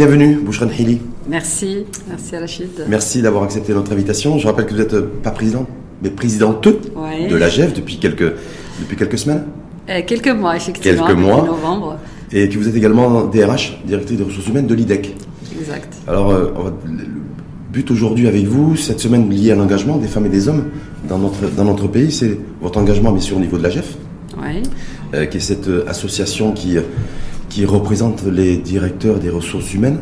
Bienvenue, Bouchran Hili. Merci, merci Rachid. Merci d'avoir accepté notre invitation. Je rappelle que vous n'êtes pas président, mais présidente de la GEF depuis quelques, depuis quelques semaines. Euh, quelques mois, effectivement. Quelques mois. novembre. Et que vous êtes également DRH, directrice des ressources humaines de l'IDEC. Exact. Alors, euh, le but aujourd'hui avec vous, cette semaine liée à l'engagement des femmes et des hommes dans notre, dans notre pays, c'est votre engagement, bien sûr, au niveau de la GEF. Oui. Euh, qui est cette association qui qui représente les directeurs des ressources humaines,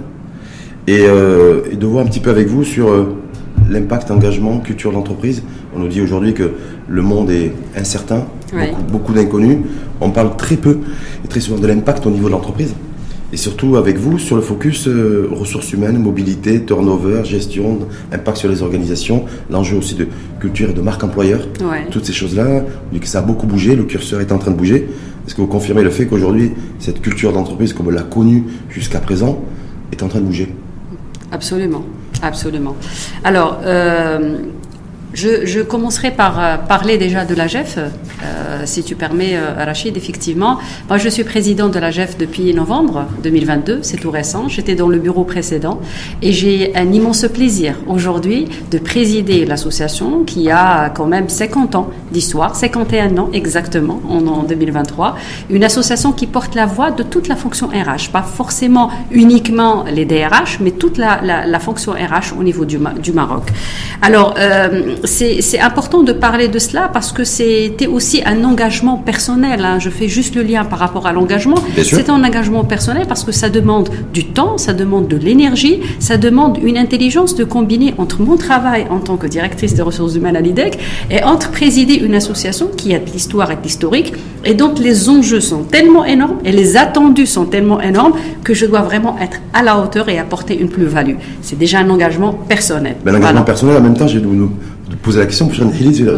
euh, et, de voir un petit peu avec vous sur euh, l'impact, engagement, culture de l'entreprise. On nous dit aujourd'hui que le monde est incertain, beaucoup, d'inconnus. On parle très peu et très souvent de l'impact au niveau de l'entreprise. Et surtout avec vous sur le focus euh, ressources humaines, mobilité, turnover, gestion, impact sur les organisations, l'enjeu aussi de culture et de marque employeur. Toutes ces choses-là, que ça a beaucoup bougé, le curseur est en train de bouger. Est-ce que vous confirmez le fait qu'aujourd'hui, cette culture d'entreprise, comme on l'a connue jusqu'à présent, est en train de bouger? Absolument, absolument. Alors, euh, je, commencerai par euh, parler déjà de la GEF, euh, si tu permets, euh, Rachid, effectivement. Moi, je suis président de la GEF depuis novembre 2022, c'est tout récent. J'étais dans le bureau précédent et j'ai un immense plaisir aujourd'hui de présider l'association qui a quand même 50 ans d'histoire, 51 ans exactement en, 2023. Une association qui porte la voix de toute la fonction RH, pas forcément uniquement les DRH, mais toute la, fonction RH au niveau du Maroc. Alors, c'est important de parler de cela parce que c'était aussi un engagement personnel. Hein. Je fais juste le lien par rapport à l'engagement. C'est un engagement personnel parce que ça demande du temps, ça demande de l'énergie, ça demande une intelligence de combiner entre mon travail en tant que directrice des ressources humaines à l'IDEC et entre présider une association qui a de l'histoire et de l'historique. Et donc les enjeux sont tellement énormes et les attendus sont tellement énormes que je dois vraiment être à la hauteur et apporter une plus-value. C'est déjà un engagement personnel. Mais l'engagement personnel, en même temps, j'ai poser la question,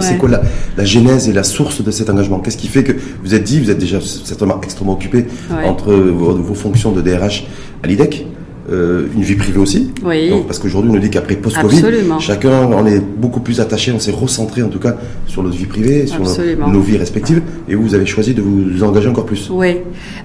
c'est quoi la, genèse et la source de cet engagement? Qu'est-ce qui fait que vous êtes dit, vous êtes déjà certainement extrêmement occupé entre vos, fonctions de DRH à l'IDEC euh, une vie privée aussi. Oui. parce qu'aujourd'hui, on nous dit qu'après post-Covid, chacun en est beaucoup plus attaché, on s'est recentré en tout cas sur notre vie privée, sur nos, vies respectives, et vous, vous avez choisi de vous engager encore plus. Oui.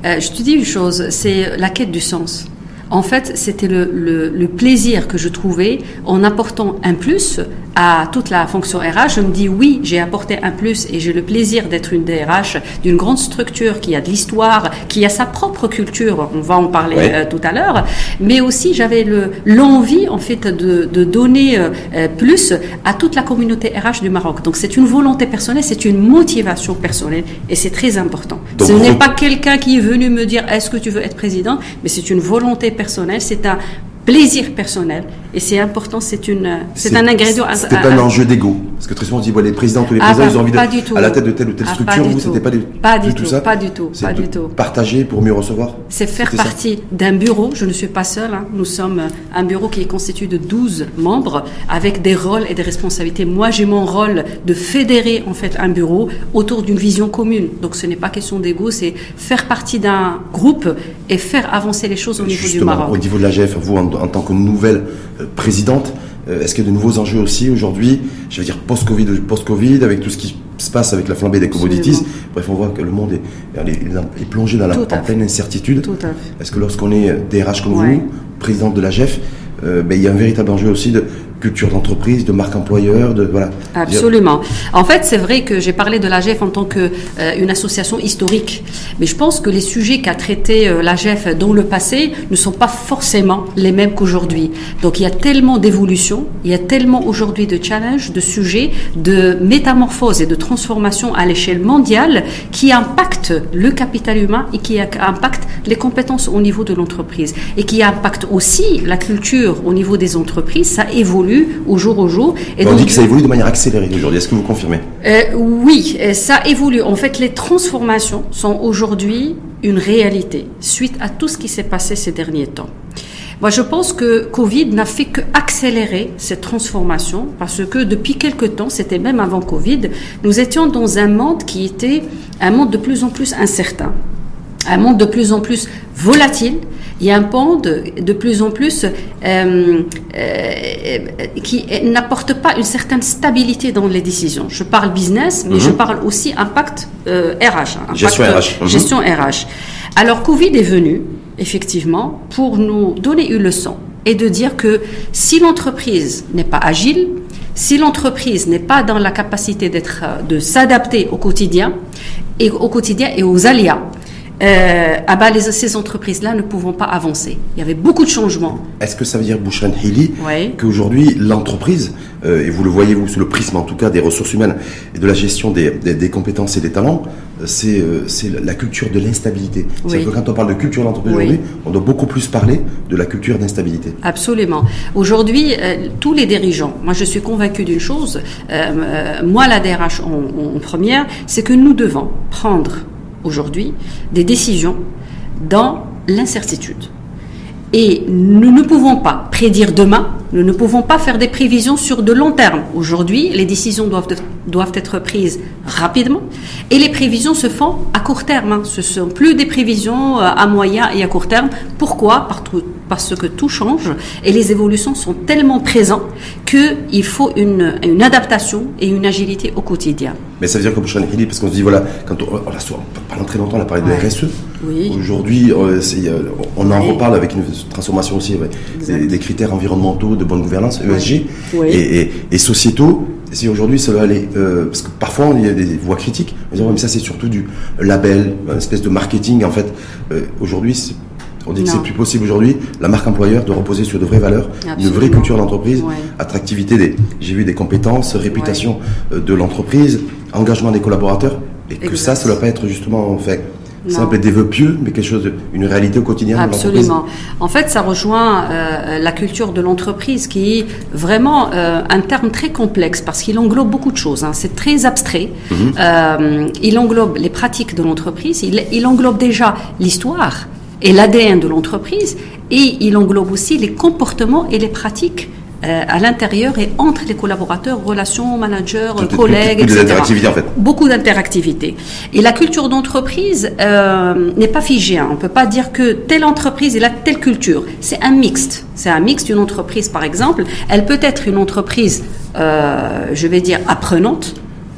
Euh, je te dis une chose, c'est la quête du sens. En fait, c'était le, le, plaisir que je trouvais en apportant un plus à toute la fonction RH, je me dis oui, j'ai apporté un plus et j'ai le plaisir d'être une DRH d'une grande structure qui a de l'histoire, qui a sa propre culture, on va en parler euh, tout à l'heure, mais aussi j'avais l'envie en fait de, de donner euh, euh, plus à toute la communauté RH du Maroc. Donc c'est une volonté personnelle, c'est une motivation personnelle et c'est très important. Ce n'est pas quelqu'un qui est venu me dire est-ce que tu veux être président, mais c'est une volonté personnelle, c'est un plaisir personnel. Et c'est important, c'est une, c'est un ingrédient. C'était pas un enjeu d'ego. Parce que très souvent on dit, les présidents, tous les ah, présidents, ils ont envie d'être à la tête de telle ou telle ah, structure. Vous, c'était pas, pas, du tout, ça. Pas du tout, pas du tout. Partager pour mieux recevoir. C'est faire partie d'un bureau. Je ne suis pas seule. Hein. Nous sommes un bureau qui est constitué de 12 membres avec des rôles et des responsabilités. Moi, j'ai mon rôle de fédérer, en fait, un bureau autour d'une vision commune. Donc, ce n'est pas question d'ego, c'est faire partie d'un groupe et faire avancer les choses au niveau du Maroc. Au niveau de la GF, vous, en en tant que nouvelle euh, présidente. Euh, est-ce qu'il y a de nouveaux enjeux aussi aujourd'hui Je veux dire post-Covid, post-Covid, avec tout ce qui se passe avec la flambée des commodities. Bref, on voit que le monde est, plongé dans la, en pleine incertitude. Est-ce que lorsqu'on est DRH comme vous, présidente de la GEF, euh, ben, il y a un véritable enjeu aussi de culture d'entreprise, de marque employeur. Absolument. En fait, c'est vrai que j'ai parlé de l'AGF en tant qu'une euh, association historique, mais je pense que les sujets qu'a traité euh, l'AGF dans le passé ne sont pas forcément les mêmes qu'aujourd'hui. Donc il y a tellement d'évolution, il y a tellement aujourd'hui de challenges, de sujets, de métamorphose et de transformation à l'échelle mondiale qui impactent le capital humain et qui impactent les compétences au niveau de l'entreprise et qui impactent aussi la culture au niveau des entreprises. Ça évolue au jour au jour. Et on dit que ça évolue de manière accélérée aujourd'hui. Est-ce que vous confirmez? Euh, Oui, euh, ça évolue. En fait, les transformations sont aujourd'hui une réalité suite à tout ce qui s'est passé ces derniers temps. Moi, je pense que Covid n'a fait qu'accélérer cette transformation parce que depuis quelque temps, c'était même avant Covid, nous étions dans un monde qui était un monde de plus en plus incertain, un monde de plus en plus volatile, il y a un monde de plus en plus euh, euh, qui n'apporte pas une certaine stabilité dans les décisions. Je parle business, mais je mhm. parle aussi impact RH. Euh, gestion RH. Mhm. Gestion RH. Alors Covid est venu effectivement, pour nous donner une leçon et de dire que si l'entreprise n'est pas agile, si l'entreprise n'est pas dans la capacité d'être, de s'adapter au quotidien et au quotidien et aux aléas, euh, ah les, ces entreprises-là ne pouvons pas avancer. Il y avait beaucoup de changements. Est-ce que ça veut dire, Bouchran Hili, qu'aujourd'hui, l'entreprise, euh, et vous le voyez, vous, sous le prisme en tout cas des ressources humaines et de la gestion des, des, compétences et des talents, euh, c'est euh, la culture de l'instabilité. C'est que quand on parle de culture d'entreprise aujourd'hui, on doit beaucoup plus parler de la culture d'instabilité. Absolument. Aujourd'hui, tous les dirigeants, moi je suis convaincu d'une chose, moi la DRH en première, c'est que nous devons prendre aujourd'hui des décisions dans l'incertitude. Et nous ne pouvons pas prédire demain, nous ne pouvons pas faire des prévisions sur de long terme. Aujourd'hui, les décisions doivent, être prises rapidement et les prévisions se font à court terme. Hein. Ce ne sont plus des prévisions euh, à moyen et à court terme. Pourquoi? Parce que tout change et les évolutions sont tellement présentes qu'il faut une, une, adaptation et une agilité au quotidien. Mais ça veut dire que pour parce qu'on se dit, voilà, quand on, on a, pendant très longtemps, on a parlé de RSE. Aujourd'hui, euh, on en reparle avec une transformation aussi, des, critères environnementaux, de bonne gouvernance, ESG, et, et, sociétaux. Si aujourd'hui ça va aller, euh, parce que parfois il y a des voix critiques, mais ça c'est surtout du label, une espèce de marketing en fait. Euh, aujourd'hui, on dit que c'est plus possible aujourd'hui, la marque employeur, de reposer sur de vraies valeurs, une vraie culture d'entreprise, attractivité des, j'ai vu des compétences, réputation de l'entreprise, engagement des collaborateurs, et que ça, ça ne doit pas être justement fait peut être des vœux pieux, mais quelque chose, une réalité au quotidien. Absolument. En fait, ça rejoint euh, la culture de l'entreprise, qui est vraiment euh, un terme très complexe parce qu'il englobe beaucoup de choses. Hein. C'est très abstrait. Mhm. euh, il englobe les pratiques de l'entreprise. Il, il englobe déjà l'histoire et l'ADN de l'entreprise, et il englobe aussi les comportements et les pratiques euh, à l'intérieur et entre les collaborateurs, relations, managers, collègues, etc. En fait. Beaucoup d'interactivité. Et la culture d'entreprise euh, n'est pas figée. Hein. On ne peut pas dire que telle entreprise a telle culture. C'est un mixte. C'est un mixte. Une entreprise, par exemple, elle peut être une entreprise, euh, je vais dire, apprenante,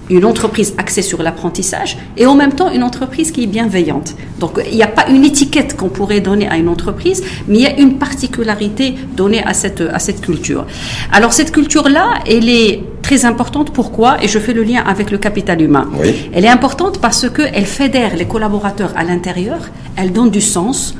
une entreprise axée sur l'apprentissage et en même temps une entreprise qui est bienveillante. Donc il n'y a pas une étiquette qu'on pourrait donner à une entreprise, mais il y a une particularité donnée à cette, à cette culture. Alors cette culture-là, elle est très importante. Pourquoi? Et je fais le lien avec le capital humain. Elle est importante parce qu'elle fédère les collaborateurs à l'intérieur, elle donne du sens,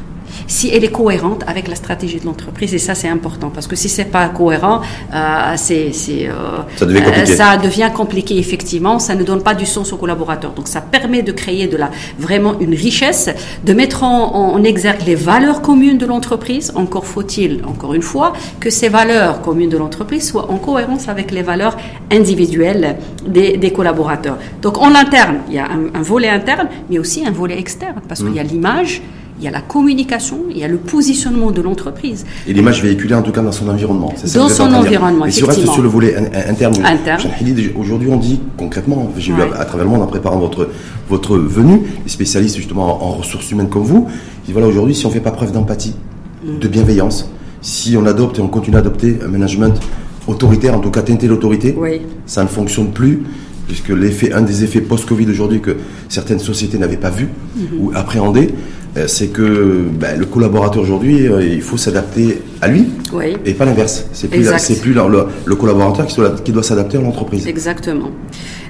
si elle est cohérente avec la stratégie de l'entreprise. Et ça, c'est important parce que si c'est pas cohérent, euh, c'est, euh, ça, devient euh, ça, devient compliqué. Effectivement, ça ne donne pas du sens aux collaborateurs. Donc, ça permet de créer de la vraiment une richesse, de mettre en, en exergue les valeurs communes de l'entreprise. Encore faut-il, encore une fois, que ces valeurs communes de l'entreprise soient en cohérence avec les valeurs individuelles des, des collaborateurs. Donc, en interne, il y a un, un, volet interne, mais aussi un volet externe parce qu'il y a mmh. l'image il y a la communication, il y a le positionnement de l'entreprise. Et l'image véhiculée en tout cas dans son environnement. dans son environnement, Et si on reste sur le volet interne, aujourd'hui on dit concrètement, j'ai vu à, travers le monde en préparant votre, votre venue, les spécialistes justement en, ressources humaines comme vous, ils disent voilà aujourd'hui si on ne fait pas preuve d'empathie, mm. de bienveillance, si on adopte et on continue d'adopter un management autoritaire, en tout cas teinté d'autorité, ça ne fonctionne plus puisque l'effet, un des effets post-Covid aujourd'hui que certaines sociétés n'avaient pas vu mm-hmm. ou appréhendé, euh, c'est que ben, le collaborateur aujourd'hui, euh, il faut s'adapter à lui et pas l'inverse. C'est plus, plus le, collaborateur qui doit s'adapter à l'entreprise. Exactement.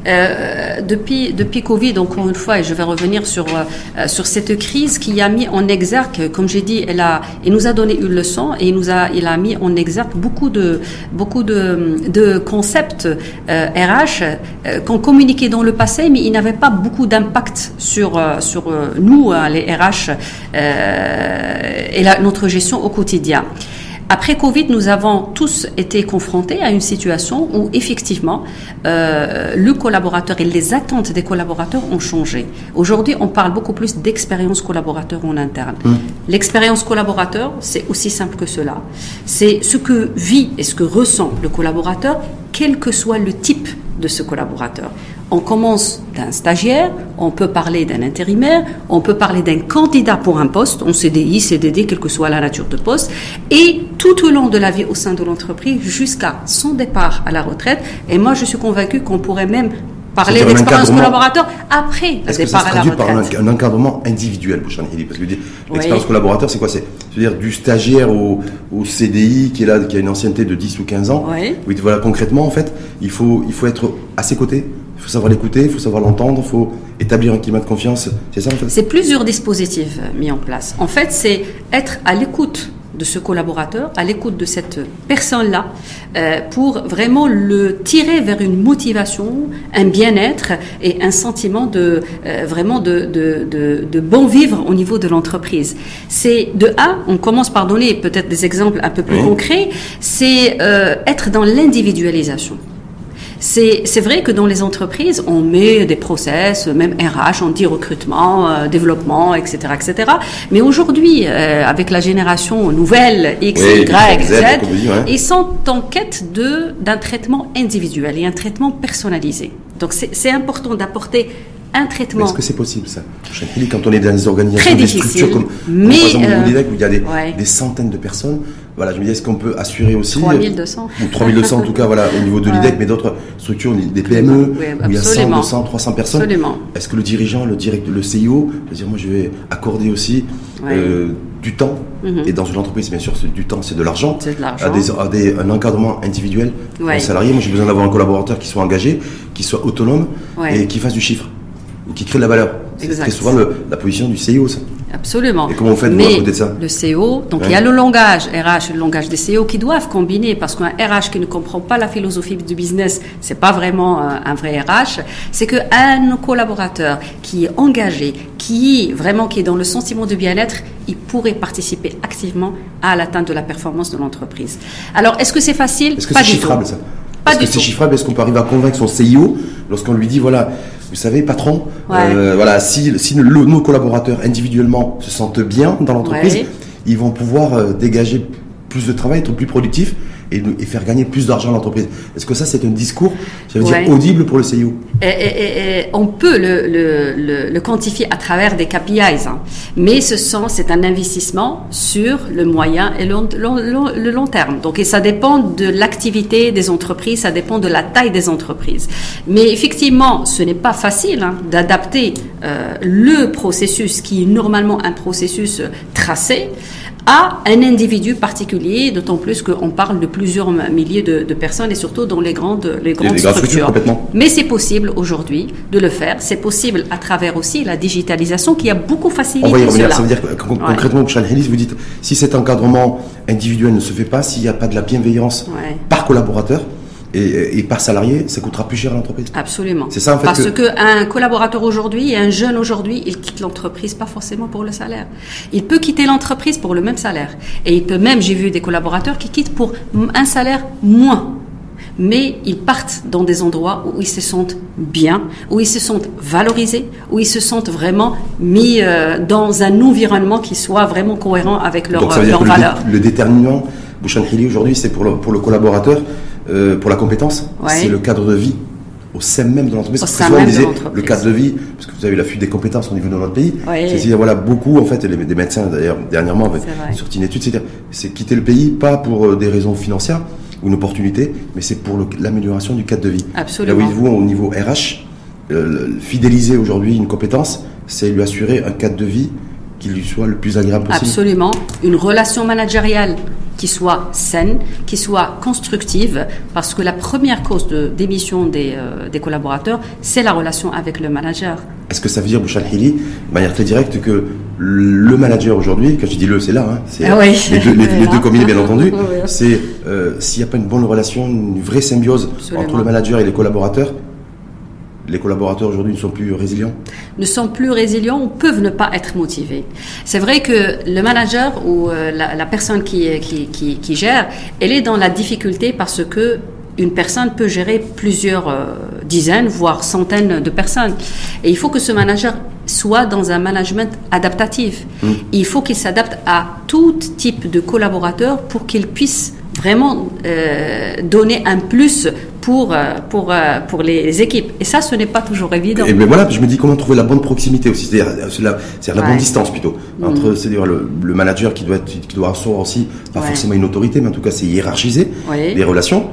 Euh, depuis, depuis Covid, encore une fois, et je vais revenir sur, euh, sur cette crise qui a mis en exergue, comme j'ai dit, elle, a, elle nous a donné une leçon et nous a, il a mis en exergue beaucoup de, beaucoup de, de concepts euh, RH euh, qu'on communiquait dans le passé, mais ils n'avaient pas beaucoup d'impact sur, sur nous, les RH, et la, notre gestion au quotidien. Après Covid, nous avons tous été confrontés à une situation où effectivement euh, le collaborateur et les attentes des collaborateurs ont changé. Aujourd'hui, on parle beaucoup plus d'expérience collaborateur en interne. Mmh. L'expérience collaborateur, c'est aussi simple que cela. C'est ce que vit et ce que ressent le collaborateur, quel que soit le type de ce collaborateur. On commence d'un stagiaire, on peut parler d'un intérimaire, on peut parler d'un candidat pour un poste, on CDI, CDD, quelle que soit la nature de poste, et tout au long de la vie au sein de l'entreprise jusqu'à son départ à la retraite. Et moi, je suis convaincue qu'on pourrait même parler d'expérience collaborateur après le départ à la retraite. par un, encadrement individuel, Parce que l'expérience collaborateur, c'est quoi? C'est dire du stagiaire au, CDI qui est là, qui a une ancienneté de 10 ou 15 ans. Oui. voilà, concrètement, en fait, il faut, il faut être à ses côtés. Il faut savoir l'écouter, il faut savoir l'entendre, il faut établir un climat de confiance. C'est ça, en fait C'est plusieurs dispositifs euh, mis en place. En fait, c'est être à l'écoute de ce collaborateur, à l'écoute de cette personne-là, euh, pour vraiment le tirer vers une motivation, un bien-être et un sentiment de euh, vraiment de, de, de, bon vivre au niveau de l'entreprise. C'est de A, on commence par donner peut-être des exemples un peu plus concrets, c'est euh, être dans l'individualisation. C'est vrai que dans les entreprises, on met des process, même RH, on dit recrutement, euh, développement, etc., etc. Mais aujourd'hui, euh, avec la génération nouvelle X, Y, Z, ils sont en quête d'un traitement individuel et un traitement personnalisé. Donc c'est important d'apporter un traitement. Est-ce que c'est possible ça Quand on est dans des organisations, des structures comme, mais, par exemple euh, où il y a des, des, centaines de personnes, voilà, je me dis est-ce qu'on peut assurer aussi 3200 ou 3200 en tout cas voilà au niveau de l'IDEC, mais d'autres structures, des PME où il y a 100, 200, 300 personnes. Absolument. Est-ce que le dirigeant, le direct, le CIO, peut dire moi je vais accorder aussi euh, du temps mhm. et dans une entreprise bien sûr du temps c'est de l'argent à, des, à des, un encadrement individuel un salarié. Moi j'ai besoin d'avoir un collaborateur qui soit engagé qui soit autonome et qui fasse du chiffre ou qui crée de la valeur. C'est très souvent la position du CEO, ça. Absolument. Et comment vous faites Mais de ça Le CEO, donc il y a le langage RH et le langage des CEO qui doivent combiner parce qu'un RH qui ne comprend pas la philosophie du business, c'est pas vraiment un, un vrai RH. C'est qu'un collaborateur qui est engagé, qui est vraiment qui est dans le sentiment de bien-être, il pourrait participer activement à l'atteinte de la performance de l'entreprise. Alors, est-ce que c'est facile? Est-ce que c'est chiffrable ça? Est-ce que c'est chiffrable Est-ce qu'on peut arriver à convaincre son CEO lorsqu'on lui dit voilà vous savez, patron, euh, voilà, si, si nos collaborateurs individuellement se sentent bien dans l'entreprise, ils vont pouvoir euh, dégager plus de travail, être plus productifs et, faire gagner plus d'argent à l'entreprise. Est-ce que ça, c'est un discours, ça veut dire, audible pour le CIO et, on peut le, le, quantifier à travers des KPIs, hein. mais ce sont, c'est un investissement sur le moyen et le, le, long terme. Donc, et ça dépend de l'activité des entreprises, ça dépend de la taille des entreprises. Mais effectivement, ce n'est pas facile hein, d'adapter euh, le processus qui est normalement un processus tracé à un individu particulier, d'autant plus qu'on parle de plusieurs milliers de, personnes et surtout dans les grandes, les grandes structures. Mais c'est possible aujourd'hui de le faire. C'est possible à travers aussi la digitalisation qui a beaucoup facilité On va y revenir. Ça veut dire que, concrètement, vous dites si cet encadrement individuel ne se fait pas, s'il n'y a pas de la bienveillance par collaborateur, et, par salarié, ça coûtera plus cher à l'entreprise. Absolument. C'est ça en fait. Parce qu'un collaborateur aujourd'hui et un jeune aujourd'hui, il quitte l'entreprise pas forcément pour le salaire. Il peut quitter l'entreprise pour le même salaire. Et il peut même, j'ai vu des collaborateurs qui quittent pour un salaire moins. Mais ils partent dans des endroits où ils se sentent bien, où ils se sentent valorisés, où ils se sentent vraiment mis euh, dans un environnement qui soit vraiment cohérent avec leurs leur valeurs. Le, le déterminant, Bouchan aujourd'hui, c'est pour le, pour le collaborateur euh, pour la compétence, c'est le cadre de vie au sein même de l'entreprise. le cadre de vie, parce que vous avez la fuite des compétences au niveau de notre pays. C'est-à-dire, voilà, beaucoup, en fait, les, des médecins, d'ailleurs, dernièrement, avaient sorti une étude, c'est quitter le pays, pas pour euh, des raisons financières ou une opportunité, mais c'est pour l'amélioration du cadre de vie. Absolument. Là où vous, au niveau RH, euh, fidéliser aujourd'hui une compétence, c'est lui assurer un cadre de vie qui lui soit le plus agréable possible. Absolument. Une relation managériale qui soit saine, qui soit constructive, parce que la première cause de démission des, euh, des collaborateurs, c'est la relation avec le manager. Est-ce que ça veut dire, Bouchal Hili, de manière très directe, que le manager aujourd'hui, quand je dis le, c'est là, hein, c'est ah les, deux, les, deux combinés bien entendu, c'est euh, s'il n'y a pas une bonne relation, une vraie symbiose entre le manager et les collaborateurs, les collaborateurs aujourd'hui ne sont plus résilients Ne sont plus résilients ou peuvent ne pas être motivés. C'est vrai que le manager ou euh, la, personne qui, qui, qui, gère, elle est dans la difficulté parce que une personne peut gérer plusieurs euh, dizaines, voire centaines de personnes. Et il faut que ce manager soit dans un management adaptatif. Mmh. Il faut qu'il s'adapte à tout type de collaborateurs pour qu'il puisse vraiment euh, donner un plus pour, euh, pour, euh, pour les équipes. Et ça, ce n'est pas toujours évident. Et mais voilà, je me dis comment trouver la bonne proximité aussi, c'est-à-dire la, la bonne distance plutôt, mm. entre c'est-à-dire le, manager qui doit, qui doit asseoir aussi, pas forcément une autorité, mais en tout cas c'est hiérarchiser les relations,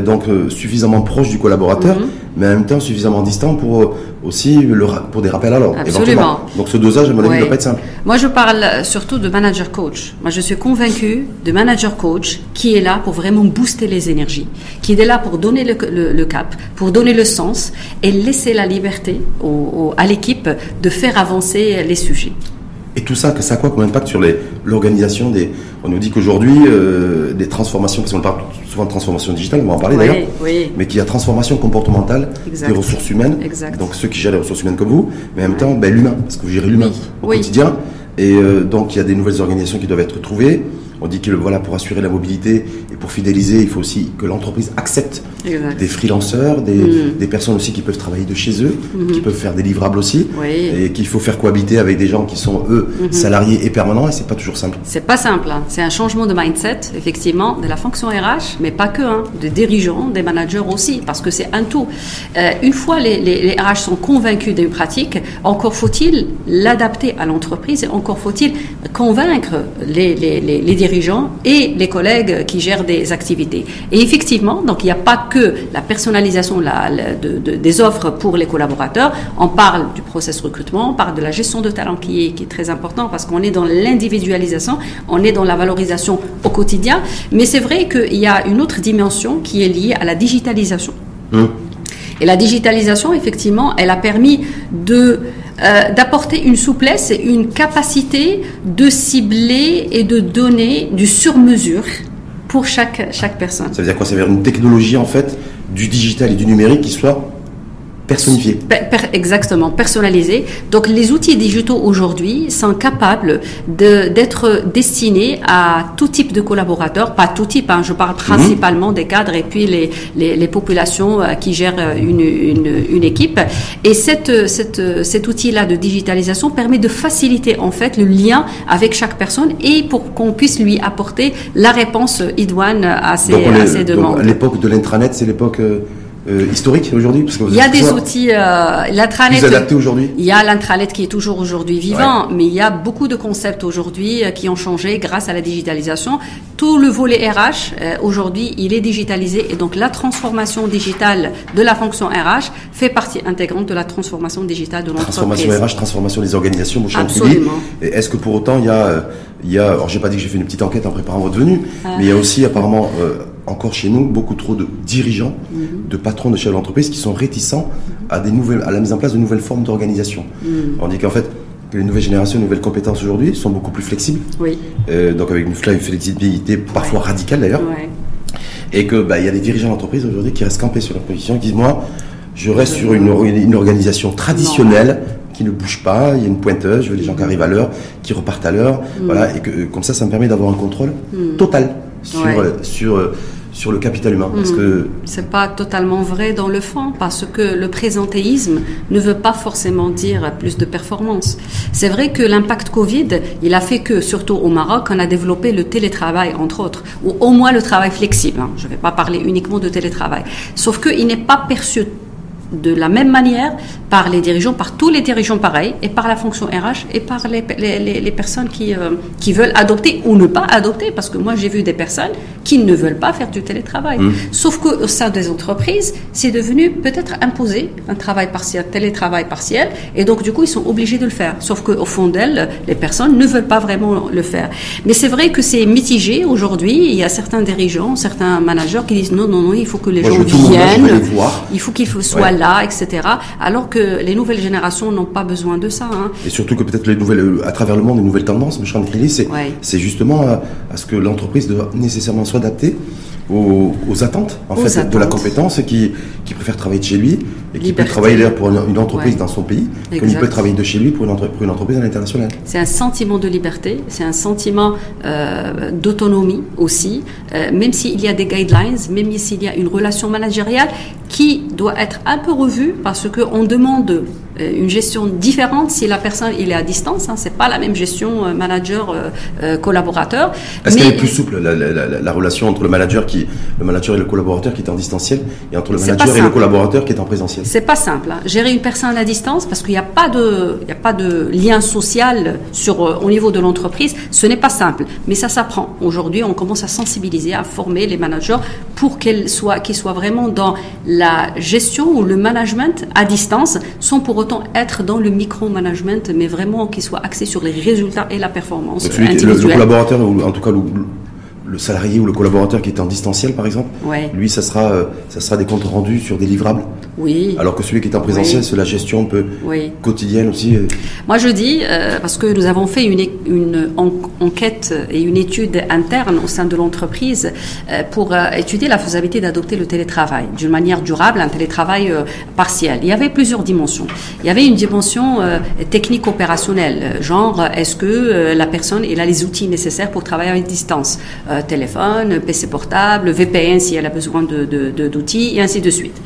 donc euh, suffisamment proche du collaborateur, Mhm. mais en même temps suffisamment distant pour euh, aussi le, pour des rappels à l'ordre. Absolument. Donc ce dosage, à mon avis, ne doit pas être simple. Moi, je parle surtout de manager coach. Moi, je suis convaincue de manager coach qui est là pour vraiment booster les énergies, qui est là pour donner le, le- le cap, pour donner le sens et laisser la liberté au- au- à l'équipe de faire avancer les sujets. Et tout ça, que ça a quoi comme impact sur l'organisation des. On nous dit qu'aujourd'hui, euh, des transformations, parce qu'on parle souvent de transformation digitale, on va en parler Oui, d'ailleurs, oui. mais qu'il y a transformation comportementale Exact. des ressources humaines, Exact. donc ceux qui gèrent les ressources humaines comme vous, mais en même temps, ben, l'humain, parce que vous gérez l'humain Oui, au quotidien. Et euh, donc, il y a des nouvelles organisations qui doivent être trouvées. On dit que voilà, pour assurer la mobilité et pour fidéliser, il faut aussi que l'entreprise accepte Exact. des freelanceurs, des, Mm. des personnes aussi qui peuvent travailler de chez eux, qui peuvent faire des livrables aussi, Mm-hmm. Oui. Mm-hmm. et qu'il faut faire cohabiter avec des gens qui sont eux salariés et permanents, et c'est pas toujours simple. C'est pas simple, hein. c'est un changement de mindset, effectivement, de la fonction RH, mais pas que, hein, des dirigeants, des managers aussi, parce que c'est un tout. Euh, une fois les, les, les RH sont convaincus d'une pratique, encore faut-il l'adapter à l'entreprise et encore faut-il convaincre les, les, les, les dirigeants et les collègues qui gèrent des activités. Et effectivement, donc il n'y a pas que la personnalisation la- la- de, de- des offres pour les collaborateurs, on parle du process recrutement, on parle de la gestion de talent qui est, qui est très important parce qu'on est dans l'individualisation, on est dans la valorisation au quotidien, mais c'est vrai qu'il y a une autre dimension qui est liée à la digitalisation. Hum. Et la digitalisation, effectivement, elle a permis de euh, d'apporter une souplesse et une capacité de cibler et de donner du sur-mesure pour chaque, chaque personne. Ça veut dire quoi? Ça veut dire une technologie en fait du digital et du numérique qui soit personnifiée. Per- per- exactement, personnalisé. Donc les outils digitaux aujourd'hui sont capables de- d'être destinés à tout type de collaborateurs, pas tout type, hein, je parle principalement des cadres et puis les, les, les populations euh, qui gèrent euh, une, une, une équipe. Et cette, euh, cette, cet outil-là de digitalisation permet de faciliter en fait le lien avec chaque personne et pour qu'on puisse lui apporter la réponse idoine à ses, à ses demandes. l'époque de l'intranet, c'est l'époque euh, euh, historique aujourd'hui parce que vous Il y a des outils, euh, l'intranet. aujourd'hui. Il y a l'intranet qui est toujours aujourd'hui vivant, mais il y a beaucoup de concepts aujourd'hui euh, qui ont changé grâce à la digitalisation. Tout le volet RH, euh, aujourd'hui, il est digitalisé et donc la transformation digitale de la fonction RH fait partie intégrante de la transformation digitale de l'entreprise. Transformation RH, transformation des organisations, Boucher Absolument. Est-ce que pour autant il y a, il y a alors j'ai pas dit que j'ai fait une petite enquête en préparant votre venue, mais il y a aussi apparemment euh, encore chez nous beaucoup trop de dirigeants, Mhm. de patrons de chefs d'entreprise qui sont réticents à des nouvelles, à la mise en place de nouvelles formes d'organisation. Mhm. On dit qu'en fait que les nouvelles générations, les nouvelles compétences aujourd'hui sont beaucoup plus flexibles, Oui. euh, donc avec une flexibilité parfois radicale d'ailleurs. Ouais. et que bah, il y a des dirigeants d'entreprise aujourd'hui qui restent campés sur leur position, qui disent moi, je reste sur une, une organisation traditionnelle qui ne bouge pas. Il y a une pointeuse, je veux des gens qui arrivent à l'heure, qui repartent à l'heure, voilà, et que euh, comme ça, ça me permet d'avoir un contrôle total sur Ouais. euh, sur euh, sur le capital humain, parce que C'est pas totalement vrai dans le fond parce que le présentéisme ne veut pas forcément dire plus de performance. C'est vrai que l'impact Covid, il a fait que, surtout au Maroc, on a développé le télétravail, entre autres, ou au moins le travail flexible. hein. Je ne vais pas parler uniquement de télétravail. Sauf qu'il n'est pas perçu de la même manière par les dirigeants, par tous les dirigeants pareils, et par la fonction RH, et par les, les, les- les personnes qui, euh, qui veulent adopter ou ne pas adopter, parce que moi j'ai vu des personnes qui ne veulent pas faire du télétravail. Sauf qu'au sein des entreprises, c'est devenu peut-être imposé un travail partiel, télétravail partiel, et donc du coup ils sont obligés de le faire. Sauf qu'au fond d'elles, les personnes ne veulent pas vraiment le faire. Mais c'est vrai que c'est mitigé aujourd'hui, il y a certains dirigeants, certains managers qui disent non, non, non, il faut que les Moi, gens là, viennent. Il faut qu'il faut- soit Ouais. Là, etc. Alors que les nouvelles générations n'ont pas besoin de ça. hein. et surtout que peut-être les nouvelles euh, à travers le monde, les nouvelles tendances, M. Chandrili, c'est Ouais. justement à, à ce que l'entreprise doit nécessairement s'adapter aux, aux attentes en Aux fait de la compétence et qui qui préfère travailler de chez lui et qui Liberté. peut travailler d'ailleurs pour une, entreprise Ouais. dans son pays comme il Exact. peut travailler de chez lui pour une, entre- pour une entreprise à l'international. C'est un sentiment de liberté, c'est un sentiment euh, d'autonomie aussi, euh, même s'il y a des guidelines, même s'il y a une relation managériale qui doit être un peu revue parce qu'on demande euh, une gestion différente si la personne il est à distance. Hein, c'est pas la même gestion manager euh, collaborateur. Est-ce qu'elle est plus souple la, la- la- la relation entre le manager qui le manager et le collaborateur qui est en distanciel et entre le manager et le collaborateur qui est en présentiel? C'est pas simple. Hein. Gérer une personne à distance, parce qu'il n'y a pas de, il a pas de lien social sur, euh, au niveau de l'entreprise, ce n'est pas simple. Mais ça s'apprend. Aujourd'hui, on commence à sensibiliser, à former les managers pour qu'ils soient, qu'ils soient vraiment dans la gestion ou le management à distance, sans pour autant être dans le micro-management, mais vraiment qu'ils soient axés sur les résultats et la performance. Donc celui, le, le, collaborateur, ou en tout cas le, le salarié ou le collaborateur qui est en distanciel, par exemple, lui, ça sera, euh, ça sera des comptes rendus sur des livrables? Oui. Alors que celui qui est en présentiel, c'est la gestion un peu quotidienne aussi. Euh. Moi, je dis, euh, parce que nous avons fait une, une enquête et une étude interne au sein de l'entreprise pour étudier la faisabilité d'adopter le télétravail d'une manière durable, un télétravail partiel. Il y avait plusieurs dimensions. Il y avait une dimension technique opérationnelle, genre, est-ce que la personne elle a les outils nécessaires pour travailler à distance téléphone, PC portable, VPN si elle a besoin d'outils, de, de, et ainsi de suite.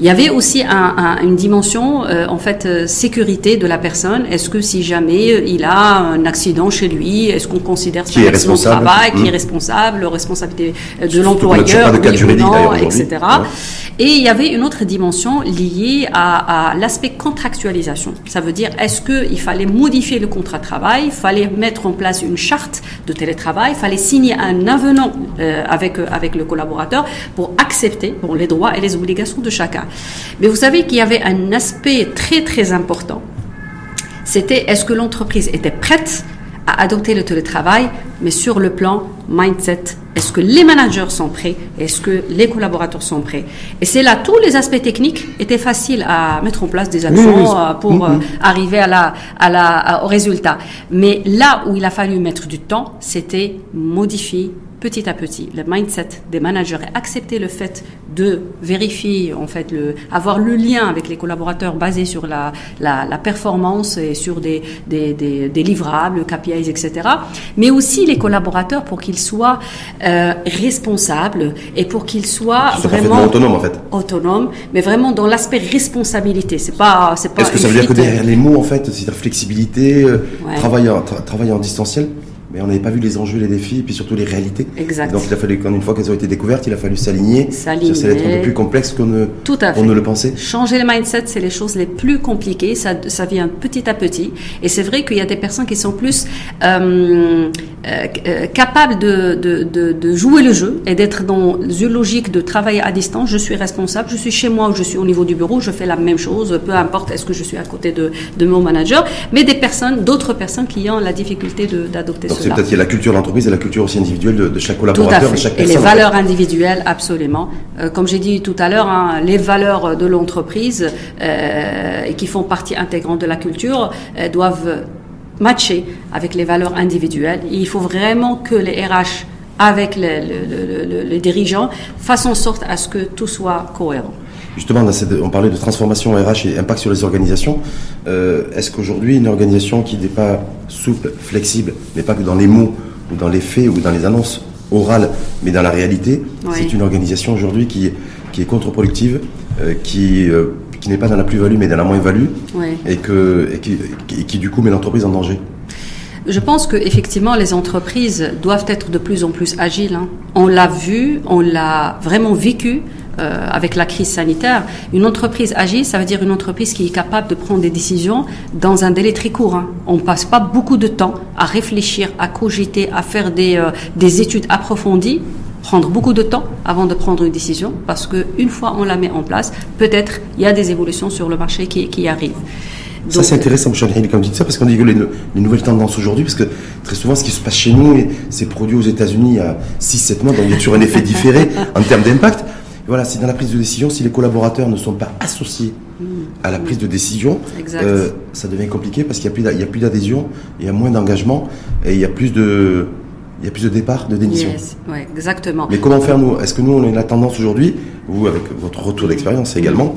Il y avait aussi un, une dimension euh, en fait euh, sécurité de la personne. Est-ce que si jamais euh, il a un accident chez lui, est-ce qu'on considère qui est responsable, travail, qui est mmh. responsable, responsabilité de l'employeur, etc. Et il y avait une autre dimension liée à, à l'aspect contractualisation. Ça veut dire est-ce qu'il fallait modifier le contrat de travail, il fallait mettre en place une charte de télétravail, il fallait signer un avenant avec avec le collaborateur pour accepter bon, les droits et les obligations de chacun. Mais vous savez qu'il y avait un aspect très très important. C'était est-ce que l'entreprise était prête à adopter le télétravail, mais sur le plan mindset? Est-ce que les managers sont prêts? Est-ce que les collaborateurs sont prêts? Et c'est là, tous les aspects techniques étaient faciles à mettre en place des actions pour arriver à la, à la, au résultat. Mais là où il a fallu mettre du temps, c'était modifier petit à petit le mindset des managers et accepter le fait de vérifier, en fait, le, avoir le lien avec les collaborateurs basé sur la, la, la performance et sur des, des, des, des, livrables, KPIs, etc. Mais aussi les collaborateurs pour qu'ils soient euh, responsables et pour qu'ils soient vraiment autonomes en fait. Autonomes, mais vraiment dans l'aspect responsabilité. C'est pas, c'est pas. Est-ce que ça veut dire que derrière les mots en fait, c'est la flexibilité, euh, travailler, en, travailler en distanciel? Mais on n'avait pas vu les enjeux, les défis, et puis surtout les réalités. Exact. Donc il a fallu, une fois qu'elles ont été découvertes, il a fallu s'aligner. S'aligner. Ça, être un peu plus complexe qu'on ne, Tout à fait. On ne le pensait. Changer le mindset, c'est les choses les plus compliquées. Ça, ça vient petit à petit. Et c'est vrai qu'il y a des personnes qui sont plus euh, euh, capables de, de, de, de, jouer le jeu et d'être dans une logique de travailler à distance. Je suis responsable, je suis chez moi ou je suis au niveau du bureau, je fais la même chose, peu importe est-ce que je suis à côté de, de mon manager. Mais des personnes, d'autres personnes qui ont la difficulté d'adopter cela. C'est peut-être la culture et la culture aussi individuelle de, chaque collaborateur, de chaque personne. Et les valeurs individuelles, absolument. Euh, comme j'ai dit tout à l'heure, hein, les valeurs de l'entreprise euh, qui font partie intégrante de la culture euh, doivent matcher avec les valeurs individuelles. il faut vraiment que les RH avec les, les dirigeants fassent en sorte à ce que tout soit cohérent. Justement, on parlait de transformation RH et impact sur les organisations. Euh, Est-ce qu'aujourd'hui, une organisation qui n'est pas souple, flexible, mais pas que dans les mots, ou dans les faits, ou dans les annonces orales, mais dans la réalité, c'est une organisation aujourd'hui qui, qui est contre-productive, euh, qui, euh, qui n'est pas dans la plus-value, mais dans la moins-value, et, que, et qui, qui, du coup met l'entreprise en danger. Je pense que effectivement les entreprises doivent être de plus en plus agiles. Hein. On l'a vu, on l'a vraiment vécu euh, avec la crise sanitaire. Une entreprise agile, ça veut dire une entreprise qui est capable de prendre des décisions dans un délai très court. Hein. On ne passe pas beaucoup de temps à réfléchir, à cogiter, à faire des, euh, des études approfondies prendre beaucoup de temps avant de prendre une décision parce que une fois on la met en place, peut-être il y a des évolutions sur le marché qui, qui arrivent. ça c'est intéressant, M. comme vous dites ça, parce qu'on dit que les, les, nouvelles tendances aujourd'hui, parce que très souvent ce qui se passe chez nous, c'est produit aux États-Unis il y a 6-7 mois, donc il y a toujours un effet différé en termes d'impact voilà, c'est dans la prise de décision, si les collaborateurs ne sont pas associés à la prise de décision, euh, ça devient compliqué parce qu'il n'y a plus d'adhésion, il y a moins d'engagement et il y a plus de, il y a plus de démission. Yes, ouais, exactement. Mais comment faire nous? Est-ce que nous on a la tendance aujourd'hui, vous avec votre retour d'expérience également,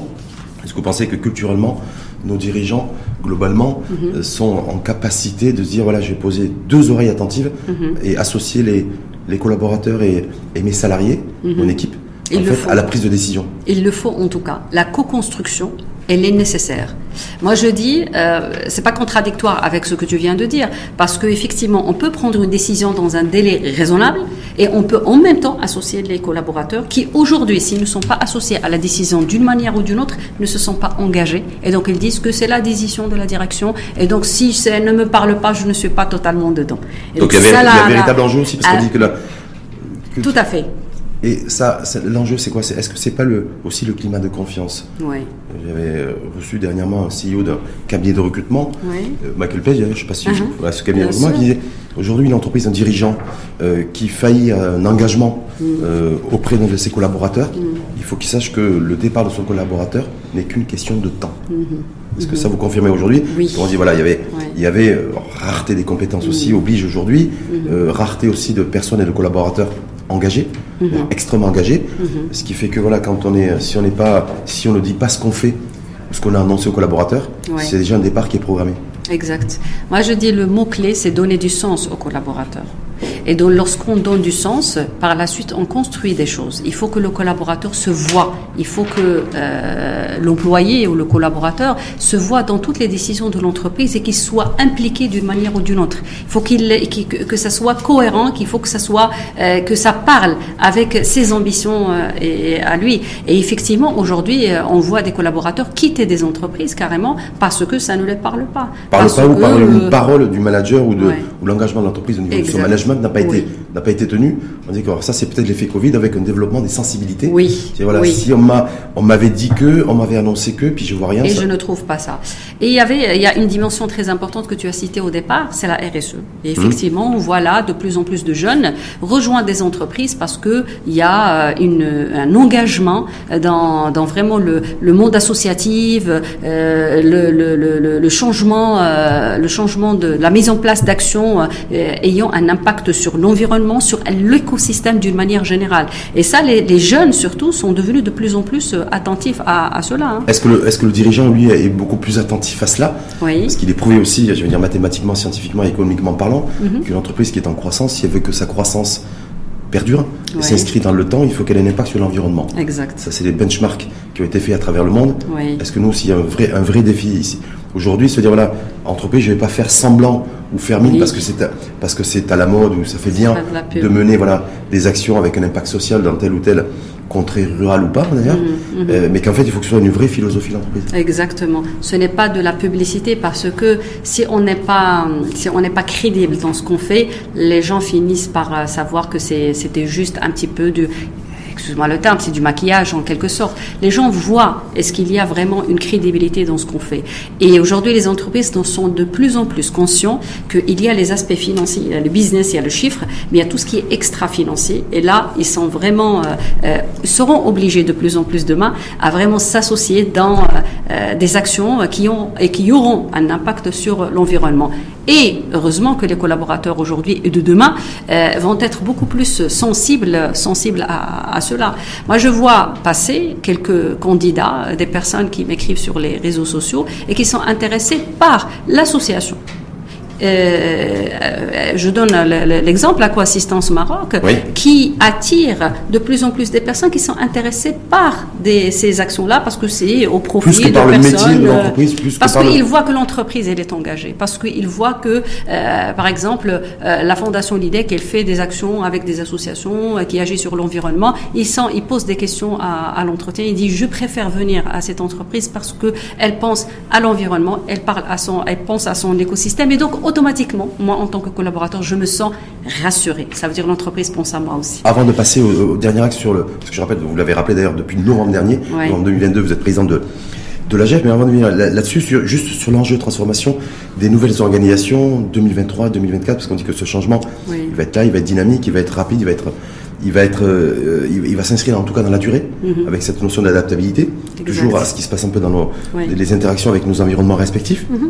est-ce que vous pensez que culturellement nos dirigeants globalement mhm. euh, sont en capacité de se dire voilà je vais poser deux oreilles attentives mhm. et associer les, les collaborateurs et, et mes salariés, mhm. mon équipe? Il le faut. à la prise de décision. Il le faut en tout cas. La co-construction elle est nécessaire. Moi, je dis, euh, c'est pas contradictoire avec ce que tu viens de dire, parce qu'effectivement, on peut prendre une décision dans un délai raisonnable et on peut en même temps associer les collaborateurs qui, aujourd'hui, s'ils ne sont pas associés à la décision d'une manière ou d'une autre, ne se sont pas engagés. Et donc, ils disent que c'est la décision de la direction. Et donc, si elle ne me parle pas, je ne suis pas totalement dedans. donc, il y, avait, un véritable enjeu aussi, parce qu'on dit que là. Tout à fait. Et ça, l'enjeu, c'est quoi? Est-ce que c'est pas le, aussi le climat de confiance? J'avais euh, reçu dernièrement un CEO d'un cabinet de recrutement, euh, Michael Page, je ne sais pas si uh ce cabinet de recrutement, qui disait aujourd'hui une entreprise, un dirigeant euh, qui faillit un engagement mm. auprès de ses collaborateurs, mm. il faut qu'il sache que le départ de son collaborateur n'est qu'une question de temps. Mm-hmm. Est-ce que ça mm-hmm. vous confirmez aujourd'hui? Oui. On dit voilà, il y avait, il y avait rareté des compétences aussi, mm. oblige aujourd'hui, mm-hmm. rareté aussi de personnes et de collaborateurs engagé, mhm. extrêmement engagé, mhm. ce qui fait que voilà, quand on est, si on n'est pas, si on ne dit pas ce qu'on fait, ce qu'on a annoncé aux collaborateurs, c'est déjà un départ qui est programmé. Exact. Moi, je dis le mot clé, c'est donner du sens aux collaborateurs. Et donc, lorsqu'on donne du sens, par la suite, on construit des choses. Il faut que le collaborateur se voit. Il faut que euh, l'employé ou le collaborateur se voit dans toutes les décisions de l'entreprise et qu'il soit impliqué d'une manière ou d'une autre. Il faut qu'il, que ça soit cohérent, qu'il faut que ça soit, euh, que ça parle avec ses ambitions euh, et, à lui. Et effectivement, aujourd'hui, on voit des collaborateurs quitter des entreprises carrément parce que ça ne les parle pas. Parle pas ou par une parole du manager ou de l'engagement de l'entreprise au niveau de son management n'a pas été n'a pas été tenu. On dit que ça c'est peut-être l'effet Covid avec un développement des sensibilités. Oui. Voilà, si on m'a on m'avait dit que, on m'avait annoncé que, puis je vois rien. Et je ne trouve pas ça. Et il y avait il y a une dimension très importante que tu as citée au départ, c'est la RSE. Et effectivement, on voit là de plus en plus de jeunes rejoindre des entreprises parce que il y a euh, une, un engagement dans, dans vraiment le, le monde associatif, euh, le, le, le, le, changement euh, le changement de la mise en place d'actions euh, ayant un impact sur l'environnement, sur l'écosystème d'une manière générale. Et ça, les, jeunes surtout sont devenus de plus en plus euh, attentifs à, cela. Hein. Est-ce que, le, est-ce que le dirigeant, lui, est beaucoup plus attentif à cela? Oui. Parce qu'il est prouvé aussi, je veux dire mathématiquement, scientifiquement, économiquement parlant, mhm. qu'une entreprise qui est en croissance, si elle veut que sa croissance perdure s'inscrit dans le temps, il faut qu'elle ait un impact sur l'environnement. Exact. Ça, c'est des benchmarks qui ont été faits à travers le monde. Est-ce que nous, s'il y a un vrai, un vrai défi ici, aujourd'hui, se dire voilà, entreprise, je ne vais pas faire semblant ou faire mine parce que c'est à, parce que c'est à la mode ou ça fait bien de mener voilà des actions avec un impact social dans tel ou tel contrée rurale ou pas d'ailleurs, mhm, mhm. Euh, mais qu'en fait il faut que ce soit une vraie philosophie d'entreprise. Exactement. Ce n'est pas de la publicité parce que si on n'est pas si on n'est pas crédible dans ce qu'on fait, les gens finissent par euh, savoir que c'était juste un petit peu de excuse-moi le terme, c'est du maquillage en quelque sorte. Les gens voient est-ce qu'il y a vraiment une crédibilité dans ce qu'on fait. Et aujourd'hui, les entreprises sont de plus en plus conscients qu'il y a les aspects financiers, il y a le business, il y a le chiffre, mais il y a tout ce qui est extra-financier. Et là, ils sont vraiment, euh, euh, seront obligés de plus en plus demain à vraiment s'associer dans euh, des actions qui ont et qui auront un impact sur l'environnement. Et heureusement que les collaborateurs aujourd'hui et de demain vont être beaucoup plus sensibles, sensibles à, à Moi, je vois passer quelques candidats, des personnes qui m'écrivent sur les réseaux sociaux et qui sont intéressés par l'association euh, euh, je donne l'exemple Aquassistance Maroc, qui attire de plus en plus des personnes qui sont intéressées par des, ces actions-là parce que c'est au profit plus que de par personnes. Le métier de l'entreprise, plus parce qu'ils voient que l'entreprise elle est engagée, parce qu'ils voient que, euh, par exemple, la Fondation LIDEC elle fait des actions avec des associations qui agissent sur l'environnement. Ils sont, ils posent des questions à, à l'entretien. Ils disent je préfère venir à cette entreprise parce que elle pense à l'environnement, elle parle à son, elle pense à son écosystème et donc automatiquement, moi, en tant que collaborateur, je me sens rassuré. Ça veut dire l'entreprise pense à moi aussi. Avant de passer au, dernier axe sur le, parce que je rappelle, vous l'avez rappelé d'ailleurs depuis novembre dernier, en 2022, vous êtes président de de la GEF, mais avant de venir là-dessus, juste sur l'enjeu de transformation des nouvelles organisations 2023-2024, parce qu'on dit que ce changement, il va être là, il va être dynamique, il va être rapide, il va être, il va être, euh, il va s'inscrire en tout cas dans la durée, mhm. avec cette notion d'adaptabilité, toujours à ce qui se passe un peu dans nos, les interactions avec nos environnements respectifs. Mhm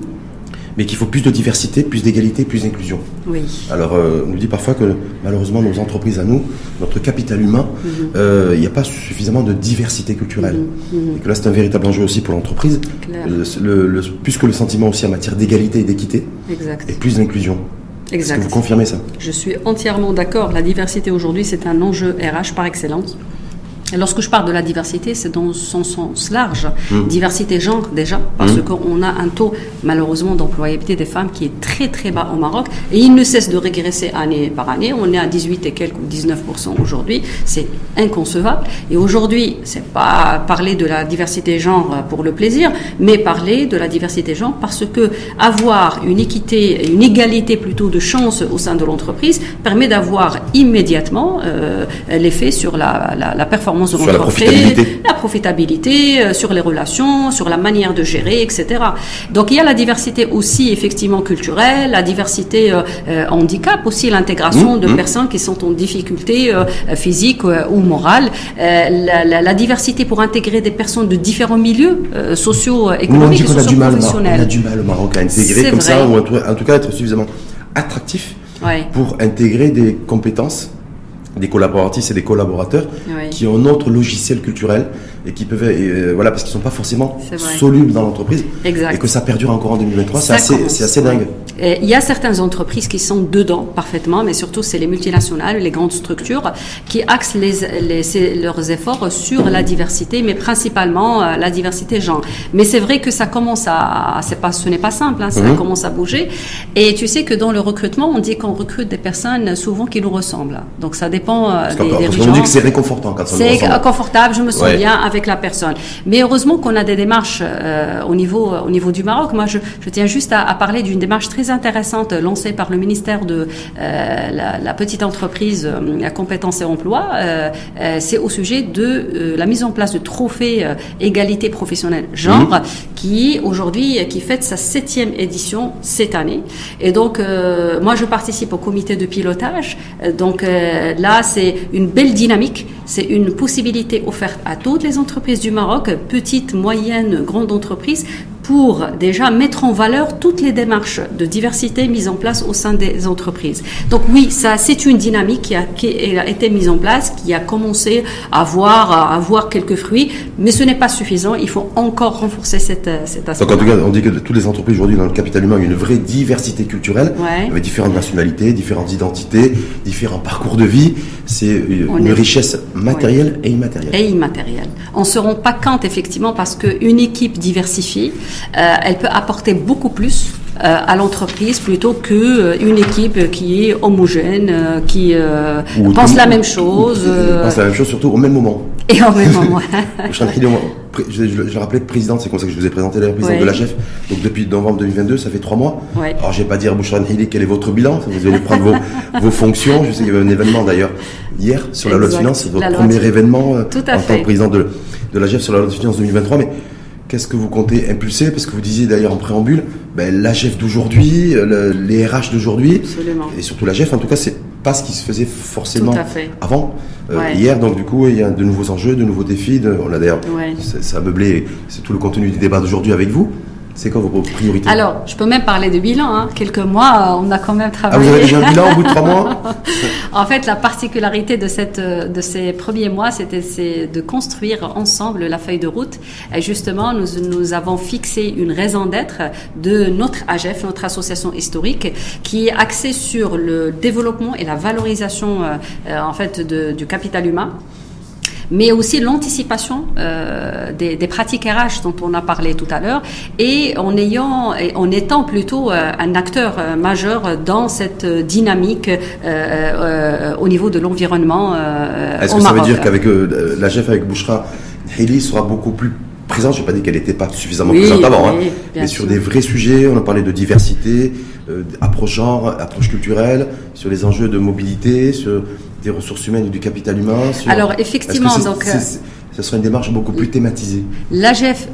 mais qu'il faut plus de diversité, plus d'égalité, plus d'inclusion. Oui. Alors, euh, on nous dit parfois que malheureusement, nos entreprises à nous, notre capital humain, mhm. euh, il n'y a pas suffisamment de diversité culturelle. Mhm. Mhm. Et que là, c'est un véritable enjeu aussi pour l'entreprise. Le, plus que le sentiment aussi en matière d'égalité et d'équité, et plus d'inclusion. Exact. Est-ce que vous confirmez ça? Je suis entièrement d'accord. La diversité aujourd'hui, c'est un enjeu RH par excellence. Lorsque je parle de la diversité, c'est dans son sens large. Mmh. Diversité genre déjà, parce mmh. qu'on a un taux malheureusement d'employabilité des femmes qui est très très bas au Maroc et il ne cesse de régresser année par année. On est à 18 et quelques 19% aujourd'hui. C'est inconcevable. Et aujourd'hui, c'est pas parler de la diversité genre pour le plaisir, mais parler de la diversité genre parce que avoir une équité, une égalité plutôt de chance au sein de l'entreprise permet d'avoir immédiatement euh, l'effet sur la, la, la performance sur la profitabilité, la profitabilité euh, sur les relations, sur la manière de gérer, etc. Donc il y a la diversité aussi effectivement culturelle, la diversité euh, euh, handicap aussi, l'intégration mmh, de mmh. personnes qui sont en difficulté physique ou morale, la, la, diversité pour intégrer des personnes de différents milieux sociaux, économiques et socio-professionnels. On a du mal au Maroc à intégrer comme ça, ou en tout cas être suffisamment attractif pour intégrer des compétences des collaboratrices et des collaborateurs qui ont un autre logiciel culturel et qui peuvent, euh, voilà, parce qu'ils sont pas forcément solubles dans l'entreprise. Et que ça perdure encore en 2023, c'est assez, c'est assez dingue. Il y a certaines entreprises qui sont dedans parfaitement, mais surtout c'est les multinationales, les grandes structures qui axent les, les, leurs efforts sur la diversité, mais principalement euh, la diversité genre. Mais c'est vrai que ça commence à, c'est pas, ce n'est pas simple, hein, ça mhm. commence à bouger. Et tu sais que dans le recrutement, on dit qu'on recrute des personnes souvent qui nous ressemblent. Donc ça dépend euh, des, des On dit que c'est réconfortant quand ça C'est confortable, je me souviens avec la personne. Mais heureusement qu'on a des démarches euh, au niveau au niveau du Maroc. Moi, je, je tiens juste à, à parler d'une démarche très intéressante lancée par le ministère de euh, la, la, petite entreprise à euh, compétences et emploi. C'est au sujet de la mise en place de trophée égalité professionnelle genre, mmh. qui aujourd'hui qui fête sa septième édition cette année. Et donc, moi, je participe au comité de pilotage. Donc là, c'est une belle dynamique. C'est une possibilité offerte à toutes les entreprises du Maroc, petites, moyennes, grandes entreprises, pour déjà mettre en valeur toutes les démarches de diversité mises en place au sein des entreprises. Donc oui, ça c'est une dynamique qui a, qui a, été mise en place, qui a commencé à avoir, à avoir quelques fruits, mais ce n'est pas suffisant. Il faut encore renforcer cette, cet aspect. Donc en tout cas, on dit que toutes les entreprises aujourd'hui dans le capital humain, il y a une vraie diversité culturelle, ouais. avec différentes nationalités, différentes identités, différents parcours de vie. C'est une richesse matérielle et immatérielle. Et immatérielle. On ne se rend pas compte effectivement parce qu'une équipe diversifiée, euh, elle peut apporter beaucoup plus euh, à l'entreprise plutôt qu'une euh, équipe qui est homogène, qui pense la même chose. pense la même chose surtout au même moment. Et au même moment. je, je, je rappelais présidente, c'est comme ça que je vous ai présenté la présidente de la chef. Donc depuis novembre 2022, ça fait trois mois. Ouais. Alors je vais pas dire Bouchran Hili quel est votre bilan, vous allez prendre vos, vos fonctions. Je sais qu'il y avait un événement d'ailleurs hier sur la loi de finances, votre premier événement en tant que président de, de la chef sur la loi de finances 2023. Mais Qu'est-ce que vous comptez impulser? Parce que vous disiez d'ailleurs en préambule, ben, la GEF d'aujourd'hui, les RH d'aujourd'hui, et surtout la GEF, en tout cas, c'est pas ce qui se faisait forcément avant. Euh, hier, donc du coup, il y a de nouveaux enjeux, de nouveaux défis. De, on a d'ailleurs, ouais. ça a meublé, c'est tout le contenu du débat d'aujourd'hui avec vous. C'est quoi vos priorités Alors, je peux même parler de bilan. Hein. Quelques mois, euh, on a quand même travaillé. Ah, vous avez déjà un bilan au bout de trois mois En fait, la particularité de, cette, euh, de ces premiers mois, c'était de construire ensemble la feuille de route. Et justement, nous, nous avons fixé une raison d'être de notre AGF, notre association historique, qui est axée sur le développement et la valorisation euh, en fait de, du capital humain mais aussi l'anticipation euh, des, des, pratiques RH dont on a parlé tout à l'heure, et en ayant, en étant plutôt euh, un acteur euh, majeur dans cette dynamique euh, euh, au niveau de l'environnement. Est-ce que ça veut dire qu'avec la chef avec Bouchra, Heli sera beaucoup plus présente? Je n'ai pas dit qu'elle n'était pas suffisamment oui, présente avant, oui, hein, mais sur des vrais sujets. On a parlé de diversité, approche genre, approche culturelle, sur les enjeux de mobilité, sur des ressources humaines et du capital humain Alors effectivement, donc euh, ce serait une démarche beaucoup plus thématisée. L'AGEF,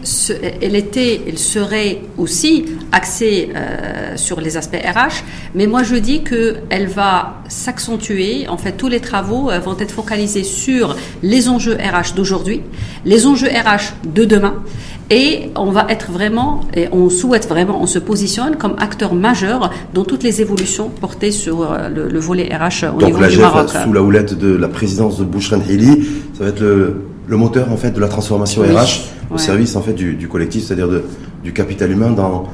elle était, elle serait aussi axée euh, sur les aspects RH, mais moi je dis que elle va s'accentuer. En fait, tous les travaux euh, vont être focalisés sur les enjeux RH d'aujourd'hui, les enjeux RH de demain, et on va être vraiment, et on souhaite vraiment, on se positionne comme acteur majeur dans toutes les évolutions portées sur euh, le, le volet RH au Donc niveau la du Maroc. sous la houlette de la présidence de Bouchran Hili, ça va être le, le, moteur en fait de la transformation oui. RH au service en fait du, du collectif, c'est-à-dire du capital humain dans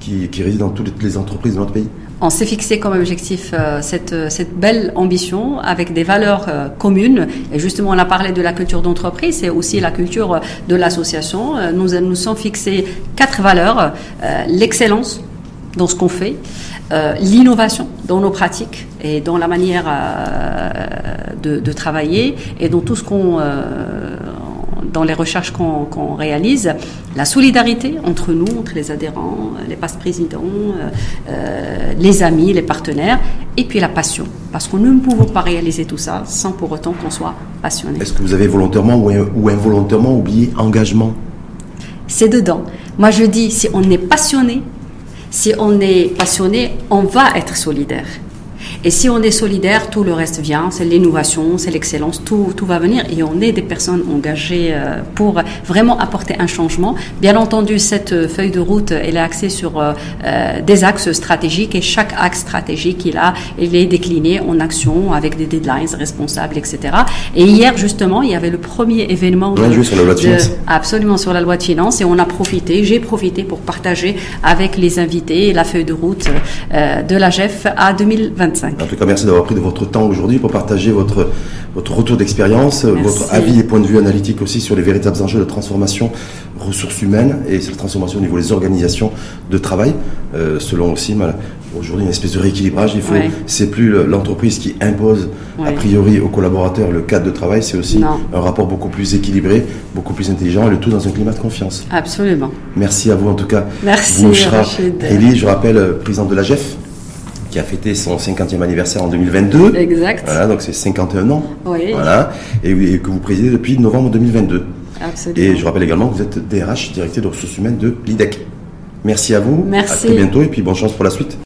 qui, qui résident dans toutes les entreprises de notre pays on s'est fixé comme objectif euh, cette, cette, belle ambition avec des valeurs euh, communes. Et justement, on a parlé de la culture d'entreprise, c'est aussi la culture de l'association. Euh, nous nous sommes fixés quatre valeurs. L'excellence dans ce qu'on fait, l'innovation dans nos pratiques et dans la manière de, de, travailler et dans tout ce qu'on dans les recherches qu'on réalise, la solidarité entre nous, entre les adhérents, les passe-présidents, euh, euh, les amis, les partenaires, et puis la passion. Parce que nous ne pouvons pas réaliser tout ça sans pour autant qu'on soit passionné. Est-ce que vous avez volontairement ou involontairement oublié engagement? C'est dedans. Moi je dis, si on est passionné, si on est passionné, on va être solidaire. Et si on est solidaire, tout le reste vient. C'est l'innovation, c'est l'excellence, tout, tout va venir. Et on est des personnes engagées euh, pour vraiment apporter un changement. Bien entendu, cette euh, feuille de route, elle est axée sur euh, des axes stratégiques et chaque axe stratégique, il, a, il est décliné en action avec des deadlines responsables, etc. Et hier, justement, il y avait le premier événement. De, sur la loi de, finances. Absolument, sur la loi de finances. Et on a profité, j'ai profité pour partager avec les invités la feuille de route de la GEF à 2025. En tout cas, merci d'avoir pris de votre temps aujourd'hui pour partager votre, votre retour d'expérience, votre avis et point de vue analytique aussi sur les véritables enjeux de transformation ressources humaines et cette transformation au niveau des organisations de travail, euh, selon aussi aujourd'hui une espèce de rééquilibrage. Il faut, c'est plus l'entreprise qui impose a priori aux collaborateurs le cadre de travail, c'est aussi un rapport beaucoup plus équilibré, beaucoup plus intelligent et le tout dans un climat de confiance. Absolument. Merci à vous en tout cas. Merci. Bouchra Eli, je rappelle, euh, président de la GEF qui a fêté son 50e anniversaire en 2022. Exact. Voilà, donc c'est 51 ans. Oui. Voilà, et, que vous présidez depuis novembre 2022. Absolument. Et je rappelle également que vous êtes DRH, directeur de ressources humaines de l'IDEC. Merci à vous. Merci. À très bientôt et puis bonne chance pour la suite.